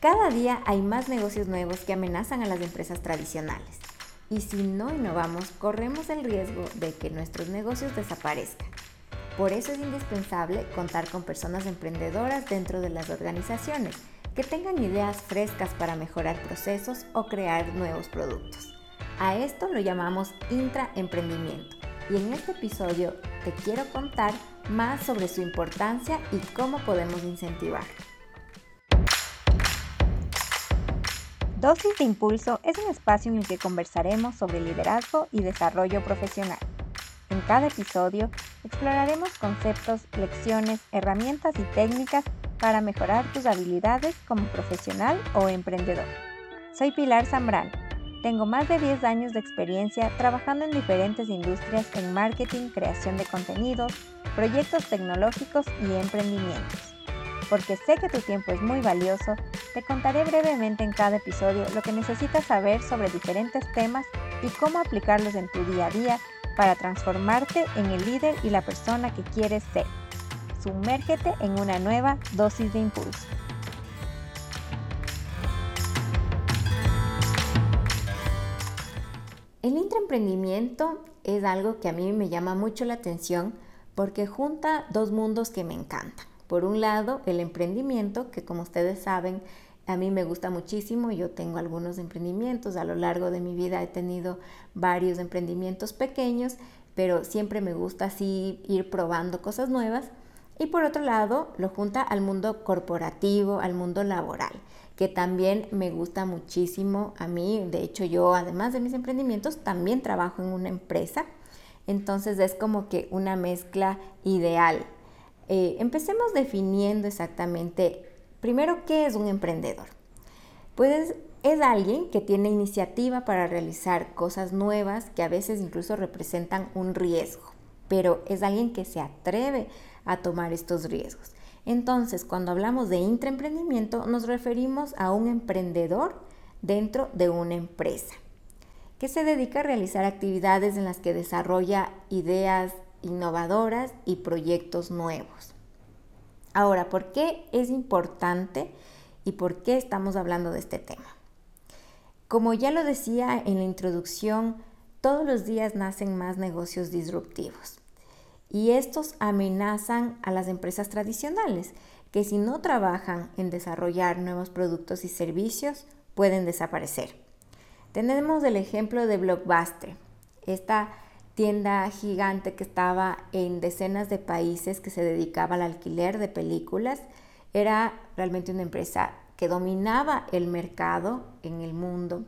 Cada día hay más negocios nuevos que amenazan a las empresas tradicionales. Y si no innovamos, corremos el riesgo de que nuestros negocios desaparezcan. Por eso es indispensable contar con personas emprendedoras dentro de las organizaciones que tengan ideas frescas para mejorar procesos o crear nuevos productos. A esto lo llamamos intraemprendimiento y en este episodio te quiero contar más sobre su importancia y cómo podemos incentivar. Dosis de Impulso es un espacio en el que conversaremos sobre liderazgo y desarrollo profesional. En cada episodio exploraremos conceptos, lecciones, herramientas y técnicas para mejorar tus habilidades como profesional o emprendedor. Soy Pilar Zambrano. Tengo más de 10 años de experiencia trabajando en diferentes industrias en marketing, creación de contenidos, proyectos tecnológicos y emprendimientos. Porque sé que tu tiempo es muy valioso, te contaré brevemente en cada episodio lo que necesitas saber sobre diferentes temas y cómo aplicarlos en tu día a día para transformarte en el líder y la persona que quieres ser. Sumérgete en una nueva dosis de impulso. El intraemprendimiento es algo que a mí me llama mucho la atención porque junta dos mundos que me encantan. Por un lado, el emprendimiento, que como ustedes saben, a mí me gusta muchísimo. Yo tengo algunos emprendimientos. A lo largo de mi vida he tenido varios emprendimientos pequeños, pero siempre me gusta así ir probando cosas nuevas. Y por otro lado, lo junta al mundo corporativo, al mundo laboral, que también me gusta muchísimo a mí. De hecho, yo, además de mis emprendimientos, también trabajo en una empresa. Entonces es como que una mezcla ideal. Eh, empecemos definiendo exactamente, primero, ¿qué es un emprendedor? Pues es alguien que tiene iniciativa para realizar cosas nuevas que a veces incluso representan un riesgo, pero es alguien que se atreve a tomar estos riesgos. Entonces, cuando hablamos de intraemprendimiento, nos referimos a un emprendedor dentro de una empresa que se dedica a realizar actividades en las que desarrolla ideas innovadoras y proyectos nuevos. Ahora, ¿por qué es importante y por qué estamos hablando de este tema? Como ya lo decía en la introducción, todos los días nacen más negocios disruptivos y estos amenazan a las empresas tradicionales, que si no trabajan en desarrollar nuevos productos y servicios, pueden desaparecer. Tenemos el ejemplo de Blockbuster, esta tienda gigante que estaba en decenas de países que se dedicaba al alquiler de películas. Era realmente una empresa que dominaba el mercado en el mundo.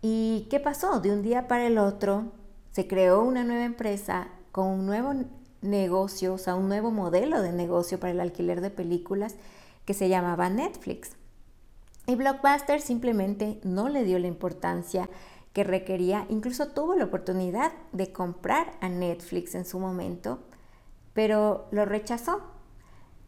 ¿Y qué pasó? De un día para el otro se creó una nueva empresa con un nuevo negocio, o sea, un nuevo modelo de negocio para el alquiler de películas que se llamaba Netflix. Y Blockbuster simplemente no le dio la importancia que requería, incluso tuvo la oportunidad de comprar a Netflix en su momento, pero lo rechazó.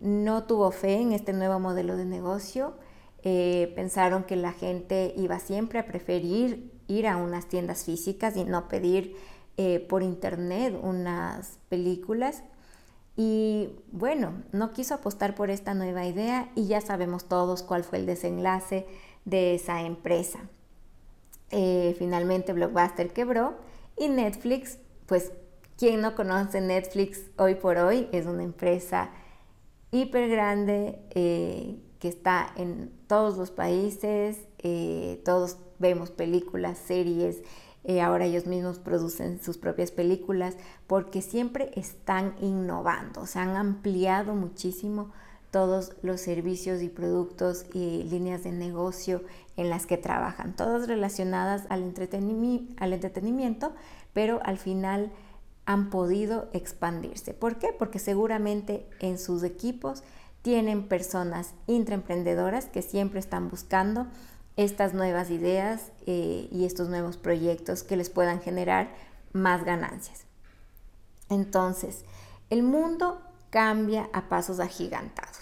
No tuvo fe en este nuevo modelo de negocio. Eh, pensaron que la gente iba siempre a preferir ir a unas tiendas físicas y no pedir eh, por internet unas películas y bueno, no quiso apostar por esta nueva idea y ya sabemos todos cuál fue el desenlace de esa empresa. Eh, finalmente Blockbuster quebró y Netflix, pues quien no conoce Netflix hoy por hoy, es una empresa hiper grande eh, que está en todos los países, todos vemos películas, series, eh, ahora ellos mismos producen sus propias películas porque siempre están innovando, se han ampliado muchísimo todos los servicios y productos y líneas de negocio en las que trabajan, todas relacionadas al, al entretenimiento, pero al final han podido expandirse. ¿Por qué? Porque seguramente en sus equipos tienen personas intraemprendedoras que siempre están buscando estas nuevas ideas eh, y estos nuevos proyectos que les puedan generar más ganancias. Entonces, el mundo cambia a pasos agigantados.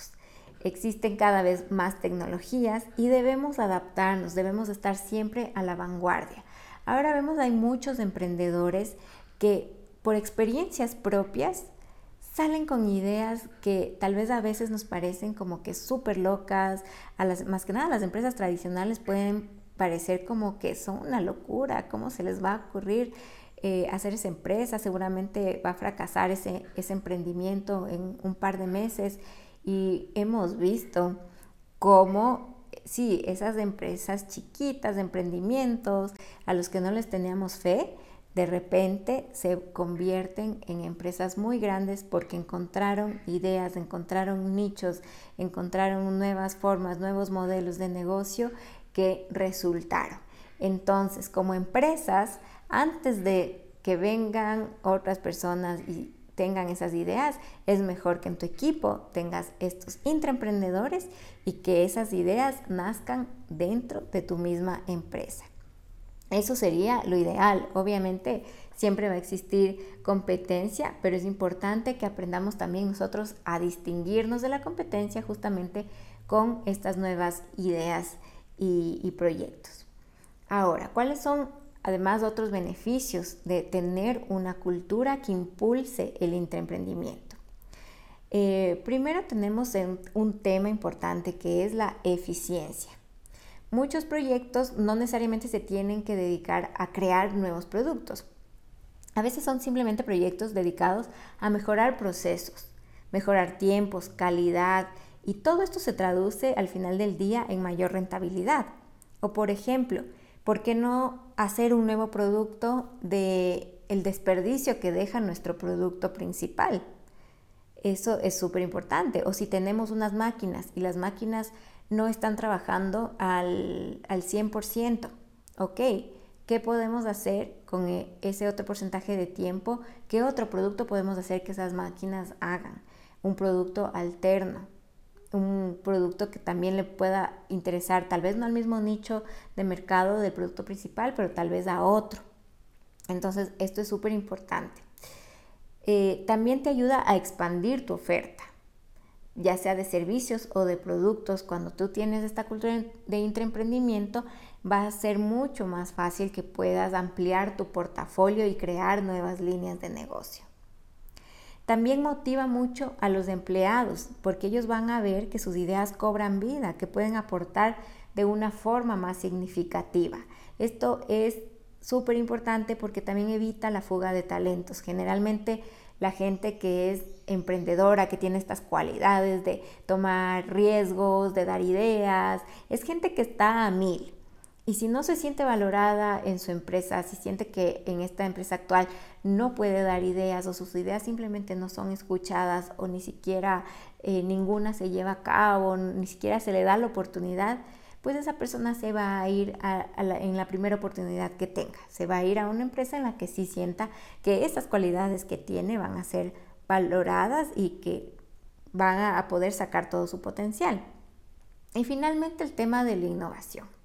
Existen cada vez más tecnologías y debemos adaptarnos, debemos estar siempre a la vanguardia. Ahora vemos hay muchos emprendedores que por experiencias propias salen con ideas que tal vez a veces nos parecen como que súper locas, a las, más que nada las empresas tradicionales pueden parecer como que son una locura, cómo se les va a ocurrir eh, hacer esa empresa, seguramente va a fracasar ese, ese emprendimiento en un par de meses y hemos visto cómo sí, esas empresas chiquitas, emprendimientos, a los que no les teníamos fe, de repente se convierten en empresas muy grandes porque encontraron ideas, encontraron nichos, encontraron nuevas formas, nuevos modelos de negocio que resultaron. Entonces, como empresas, antes de que vengan otras personas y tengan esas ideas, es mejor que en tu equipo tengas estos intraemprendedores y que esas ideas nazcan dentro de tu misma empresa. Eso sería lo ideal. Obviamente siempre va a existir competencia, pero es importante que aprendamos también nosotros a distinguirnos de la competencia justamente con estas nuevas ideas y, proyectos. Ahora, ¿cuáles son además otros beneficios de tener una cultura que impulse el intraemprendimiento? Eh, primero tenemos un tema importante que es la eficiencia. Muchos proyectos no necesariamente se tienen que dedicar a crear nuevos productos. A veces son simplemente proyectos dedicados a mejorar procesos, mejorar tiempos, calidad y todo esto se traduce al final del día en mayor rentabilidad. O por ejemplo, ¿por qué no hacer un nuevo producto de el desperdicio que deja nuestro producto principal? Eso es súper importante. O si tenemos unas máquinas y las máquinas no están trabajando al, al 100%. Ok, ¿qué podemos hacer con e, ese otro porcentaje de tiempo? ¿Qué otro producto podemos hacer que esas máquinas hagan? Un producto alterno, un producto que también le pueda interesar, tal vez no al mismo nicho de mercado del producto principal, pero tal vez a otro. Entonces, esto es súper importante. Eh, también te ayuda a expandir tu oferta ya sea de servicios o de productos, cuando tú tienes esta cultura de intraemprendimiento, va a ser mucho más fácil que puedas ampliar tu portafolio y crear nuevas líneas de negocio. También motiva mucho a los empleados porque ellos van a ver que sus ideas cobran vida, que pueden aportar de una forma más significativa. Esto es súper importante porque también evita la fuga de talentos. Generalmente la gente que es emprendedora, que tiene estas cualidades de tomar riesgos, de dar ideas, es gente que está a mil. Y si no se siente valorada en su empresa, si siente que en esta empresa actual no puede dar ideas o sus ideas simplemente no son escuchadas o ni siquiera eh, ninguna se lleva a cabo, ni siquiera se le da la oportunidad, pues esa persona se va a ir en la primera oportunidad que tenga. Se va a ir a una empresa en la que sí sienta que esas cualidades que tiene van a ser valoradas y que van a poder sacar todo su potencial. Y finalmente el tema de la innovación.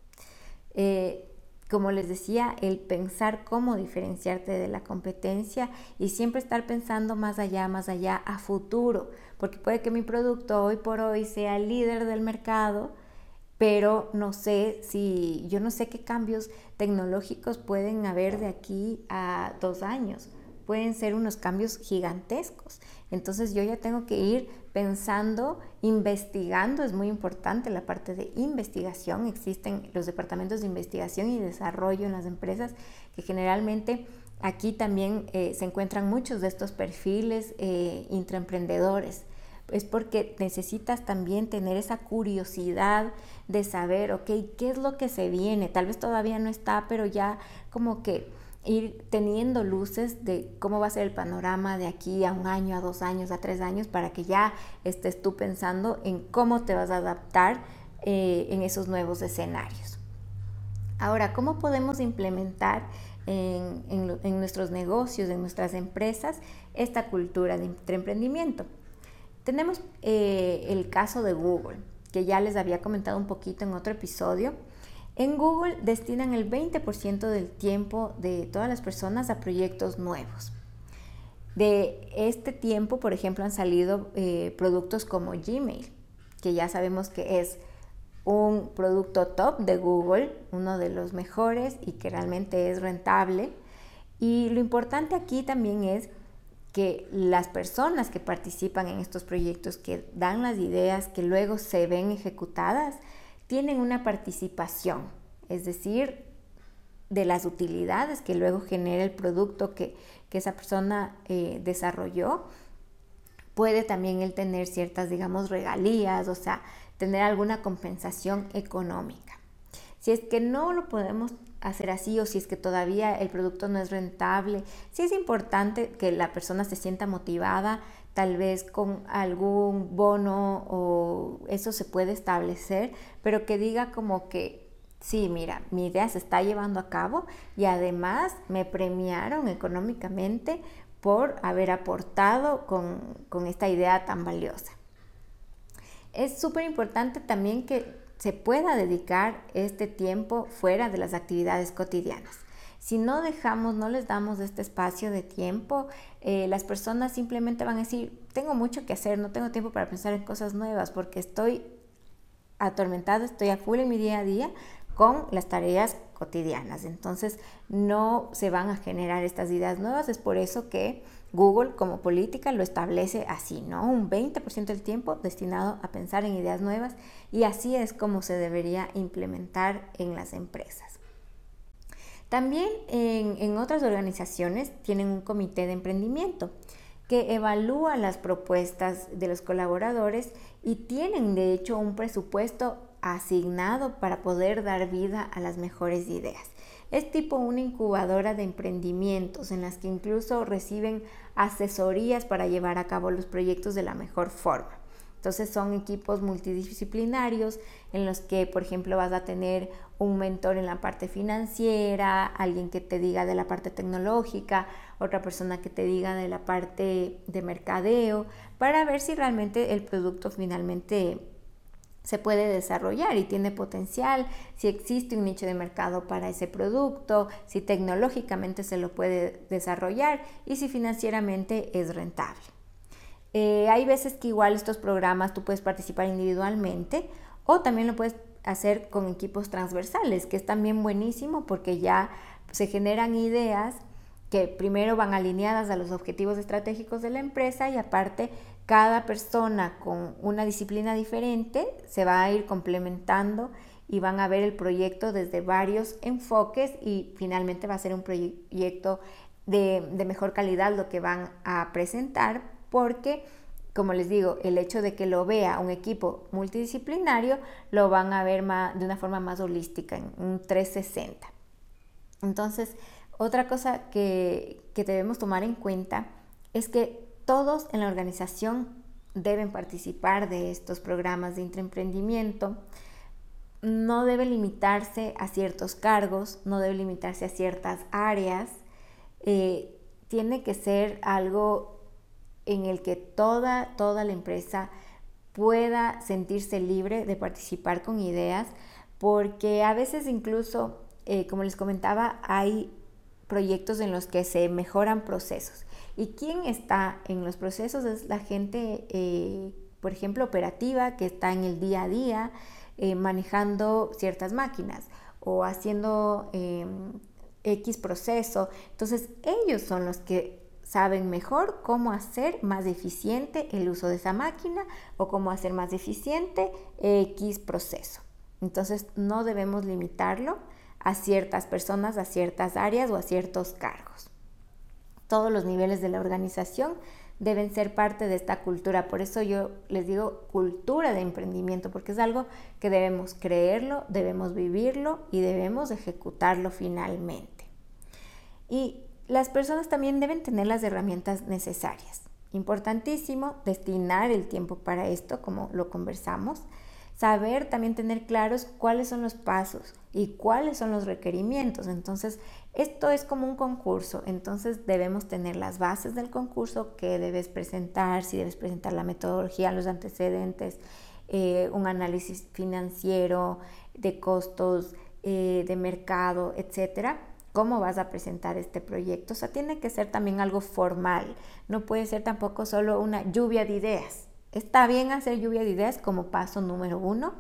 Eh, como les decía, el pensar cómo diferenciarte de la competencia y siempre estar pensando más allá, más allá, a futuro, porque puede que mi producto hoy por hoy sea el líder del mercado, pero no sé si, yo no sé qué cambios tecnológicos pueden haber de aquí a dos años. Pueden ser unos cambios gigantescos. Entonces yo ya tengo que ir pensando, investigando, es muy importante la parte de investigación. Existen los departamentos de investigación y desarrollo en las empresas que generalmente aquí también eh, se encuentran muchos de estos perfiles eh, intraemprendedores es porque necesitas también tener esa curiosidad de saber, ok, ¿qué es lo que se viene? Tal vez todavía no está, pero ya como que ir teniendo luces de cómo va a ser el panorama de aquí a un año, a dos años, a tres años, para que ya estés tú pensando en cómo te vas a adaptar eh, en esos nuevos escenarios. Ahora, ¿cómo podemos implementar en, en nuestros negocios, en nuestras empresas, esta cultura de emprendimiento? Tenemos eh, el caso de Google, que ya les había comentado un poquito en otro episodio. En Google destinan el 20% del tiempo de todas las personas a proyectos nuevos. De este tiempo, por ejemplo, han salido eh, productos como Gmail, que ya sabemos que es un producto top de Google, uno de los mejores y que realmente es rentable. Y lo importante aquí también es que las personas que participan en estos proyectos, que dan las ideas, que luego se ven ejecutadas, tienen una participación, es decir, de las utilidades que luego genera el producto que, esa persona eh, desarrolló, puede también él tener ciertas, digamos, regalías, o sea, tener alguna compensación económica. Si es que no lo podemos hacer así o si es que todavía el producto no es rentable, sí es importante que la persona se sienta motivada, tal vez con algún bono o eso se puede establecer, pero que diga como que sí, mira, mi idea se está llevando a cabo y además me premiaron económicamente por haber aportado con, con esta idea tan valiosa. Es súper importante también que se pueda dedicar este tiempo fuera de las actividades cotidianas. Si no dejamos, no les damos este espacio de tiempo, eh, las personas simplemente van a decir, tengo mucho que hacer, no tengo tiempo para pensar en cosas nuevas porque estoy atormentada, estoy a full en mi día a día con las tareas cotidianas. Entonces no se van a generar estas ideas nuevas. Es por eso que Google como política lo establece así, ¿no? Un 20% del tiempo destinado a pensar en ideas nuevas y así es como se debería implementar en las empresas. También en, otras organizaciones tienen un comité de emprendimiento que evalúa las propuestas de los colaboradores y tienen de hecho un presupuesto asignado para poder dar vida a las mejores ideas. Es tipo una incubadora de emprendimientos en las que incluso reciben asesorías para llevar a cabo los proyectos de la mejor forma. Entonces son equipos multidisciplinarios en los que, por ejemplo, vas a tener un mentor en la parte financiera, alguien que te diga de la parte tecnológica, otra persona que te diga de la parte de mercadeo, para ver si realmente el producto finalmente se puede desarrollar y tiene potencial, si existe un nicho de mercado para ese producto, si tecnológicamente se lo puede desarrollar y si financieramente es rentable. Eh, hay veces que igual estos programas tú puedes participar individualmente o también lo puedes hacer con equipos transversales, que es también buenísimo porque ya se generan ideas que primero van alineadas a los objetivos estratégicos de la empresa y aparte cada persona con una disciplina diferente se va a ir complementando y van a ver el proyecto desde varios enfoques y finalmente va a ser un proyecto de, mejor calidad lo que van a presentar porque, como les digo, el hecho de que lo vea un equipo multidisciplinario lo van a ver de una forma más holística, en un 360. Entonces, otra cosa que, que debemos tomar en cuenta es que todos en la organización deben participar de estos programas de intraemprendimiento. No debe limitarse a ciertos cargos, no debe limitarse a ciertas áreas. Eh, tiene que ser algo en el que toda, toda la empresa pueda sentirse libre de participar con ideas, porque a veces incluso, eh, como les comentaba, hay proyectos en los que se mejoran procesos. ¿Y quién está en los procesos? Es la gente, eh, por ejemplo, operativa, que está en el día a día eh, manejando ciertas máquinas o haciendo em, X proceso. Entonces, ellos son los que saben mejor cómo hacer más eficiente el uso de esa máquina o cómo hacer más eficiente X proceso. Entonces, no debemos limitarlo a ciertas personas, a ciertas áreas o a ciertos cargos todos los niveles de la organización deben ser parte de esta cultura. Por eso yo les digo cultura de emprendimiento, porque es algo que debemos creerlo, debemos vivirlo y debemos ejecutarlo finalmente. Y las personas también deben tener las herramientas necesarias. Importantísimo destinar el tiempo para esto, como lo conversamos. Saber también tener claros cuáles son los pasos y cuáles son los requerimientos. Entonces, esto es como un concurso, entonces debemos tener las bases del concurso que debes presentar, si debes presentar la metodología, los antecedentes, eh, un análisis financiero de costos eh, de mercado, etcétera. ¿Cómo vas a presentar este proyecto? O sea, tiene que ser también algo formal, no puede ser tampoco solo una lluvia de ideas. Está bien hacer lluvia de ideas como paso número uno,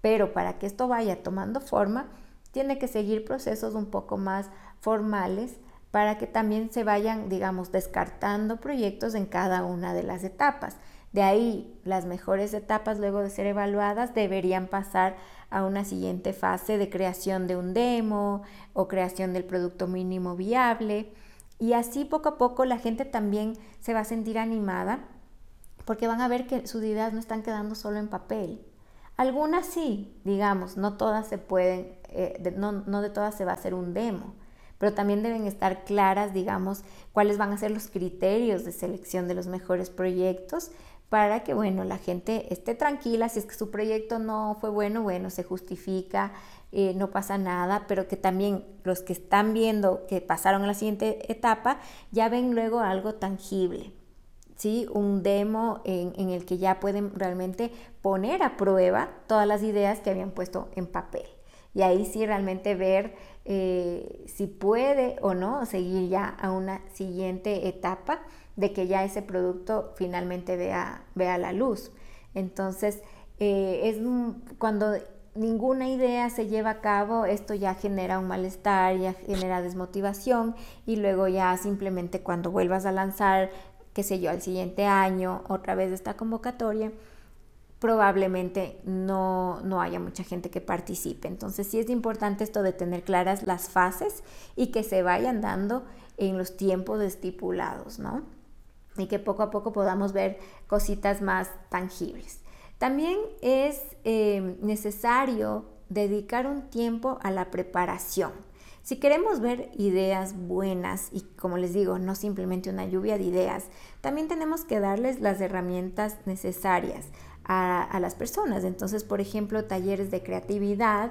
pero para que esto vaya tomando forma, tiene que seguir procesos un poco más formales para que también se vayan, digamos, descartando proyectos en cada una de las etapas. De ahí, las mejores etapas, luego de ser evaluadas, deberían pasar a una siguiente fase de creación de un demo o creación del producto mínimo viable. Y así poco a poco la gente también se va a sentir animada porque van a ver que sus ideas no están quedando solo en papel. Algunas sí, digamos, no todas se pueden, eh, no, no de todas se va a hacer un demo, pero también deben estar claras, digamos, cuáles van a ser los criterios de selección de los mejores proyectos para que, bueno, la gente esté tranquila, si es que su proyecto no fue bueno, bueno, se justifica, eh, no pasa nada, pero que también los que están viendo que pasaron a la siguiente etapa ya ven luego algo tangible. ¿Sí? un demo en, el que ya pueden realmente poner a prueba todas las ideas que habían puesto en papel. Y ahí sí realmente ver eh, si puede o no seguir ya a una siguiente etapa de que ya ese producto finalmente vea, vea la luz. Entonces, eh, es cuando ninguna idea se lleva a cabo, esto ya genera un malestar, ya genera desmotivación y luego ya simplemente cuando vuelvas a lanzar, qué sé yo, al siguiente año, otra vez esta convocatoria, probablemente no, no haya mucha gente que participe. Entonces sí es importante esto de tener claras las fases y que se vayan dando en los tiempos estipulados, ¿no? y que poco a poco podamos ver cositas más tangibles. También es eh, necesario dedicar un tiempo a la preparación. Si queremos ver ideas buenas y como les digo, no simplemente una lluvia de ideas, también tenemos que darles las herramientas necesarias a, las personas. Entonces, por ejemplo, talleres de creatividad,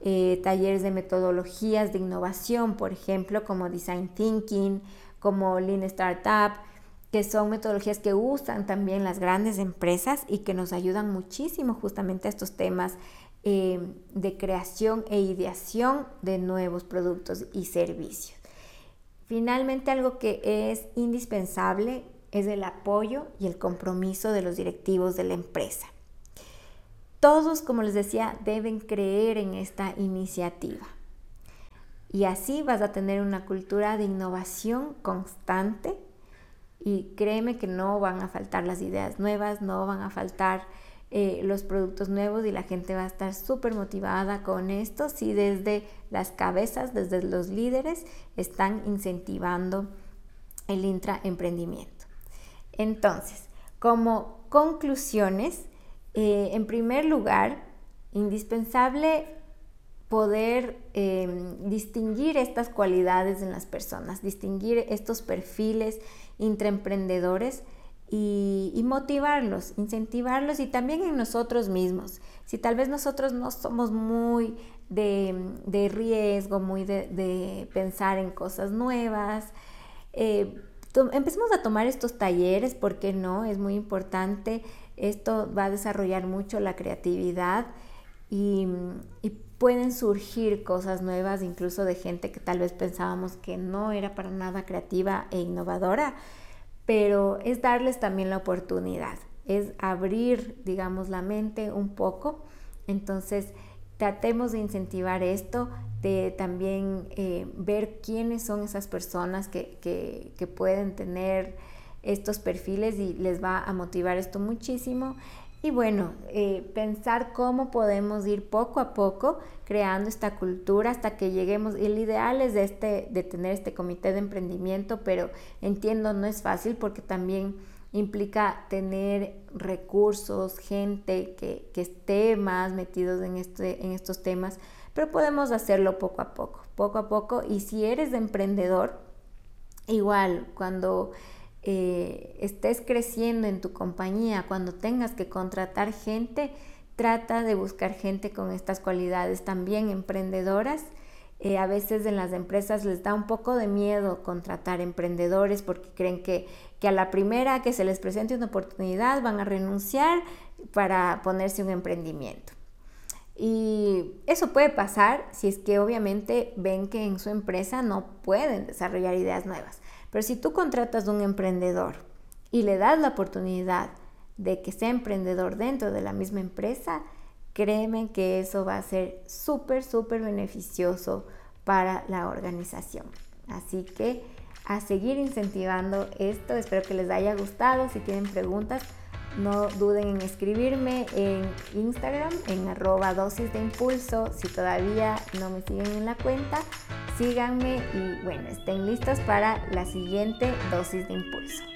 eh, talleres de metodologías de innovación, por ejemplo, como Design Thinking, como Lean Startup, que son metodologías que usan también las grandes empresas y que nos ayudan muchísimo justamente a estos temas eh, de creación e ideación de nuevos productos y servicios. Finalmente, algo que es indispensable es el apoyo y el compromiso de los directivos de la empresa. Todos, como les decía, deben creer en esta iniciativa. Y así vas a tener una cultura de innovación constante y créeme que no van a faltar las ideas nuevas, no van a faltar eh, los productos nuevos y la gente va a estar súper motivada con esto si desde las cabezas, desde los líderes están incentivando el intraemprendimiento. Entonces, como conclusiones, eh, en primer lugar, indispensable poder em, distinguir estas cualidades en las personas, distinguir estos perfiles intraemprendedores y, y, motivarlos, incentivarlos y también en nosotros mismos. Si tal vez nosotros no somos muy de, riesgo, muy de, pensar en cosas nuevas, eh, empecemos a tomar estos talleres, ¿por qué no? Es muy importante. Esto va a desarrollar mucho la creatividad y pueden surgir cosas nuevas, incluso de gente que tal vez pensábamos que no era para nada creativa e innovadora, pero es darles también la oportunidad, es abrir, digamos, la mente un poco. Entonces, tratemos de incentivar esto, de también eh, ver quiénes son esas personas que, que pueden tener estos perfiles y les va a motivar esto muchísimo. Y bueno, eh, pensar cómo podemos ir poco a poco creando esta cultura hasta que lleguemos. El ideal es este, de tener este comité de emprendimiento, pero entiendo no es fácil porque también implica tener recursos, gente que, que esté más metidos en, este, en estos temas, pero podemos hacerlo poco a poco, poco a poco. Y si eres emprendedor, igual cuando eh, estés creciendo en tu compañía, cuando tengas que contratar gente, trata de buscar gente con estas cualidades también emprendedoras. Eh, a veces en las empresas les da un poco de miedo contratar emprendedores porque creen que, que a la primera que se les presente una oportunidad van a renunciar para ponerse un emprendimiento. Y eso puede pasar si es que obviamente ven que en su empresa no pueden desarrollar ideas nuevas. Pero si tú contratas a un emprendedor y le das la oportunidad de que sea emprendedor dentro de la misma empresa, créeme que eso va a ser súper, súper beneficioso para la organización. Así que a seguir incentivando esto. Espero que les haya gustado. Si tienen preguntas, no duden en escribirme en Instagram, en arroba dosis de impulso. Si todavía no me siguen en la cuenta, síganme y bueno, estén listos para la siguiente dosis de impulso.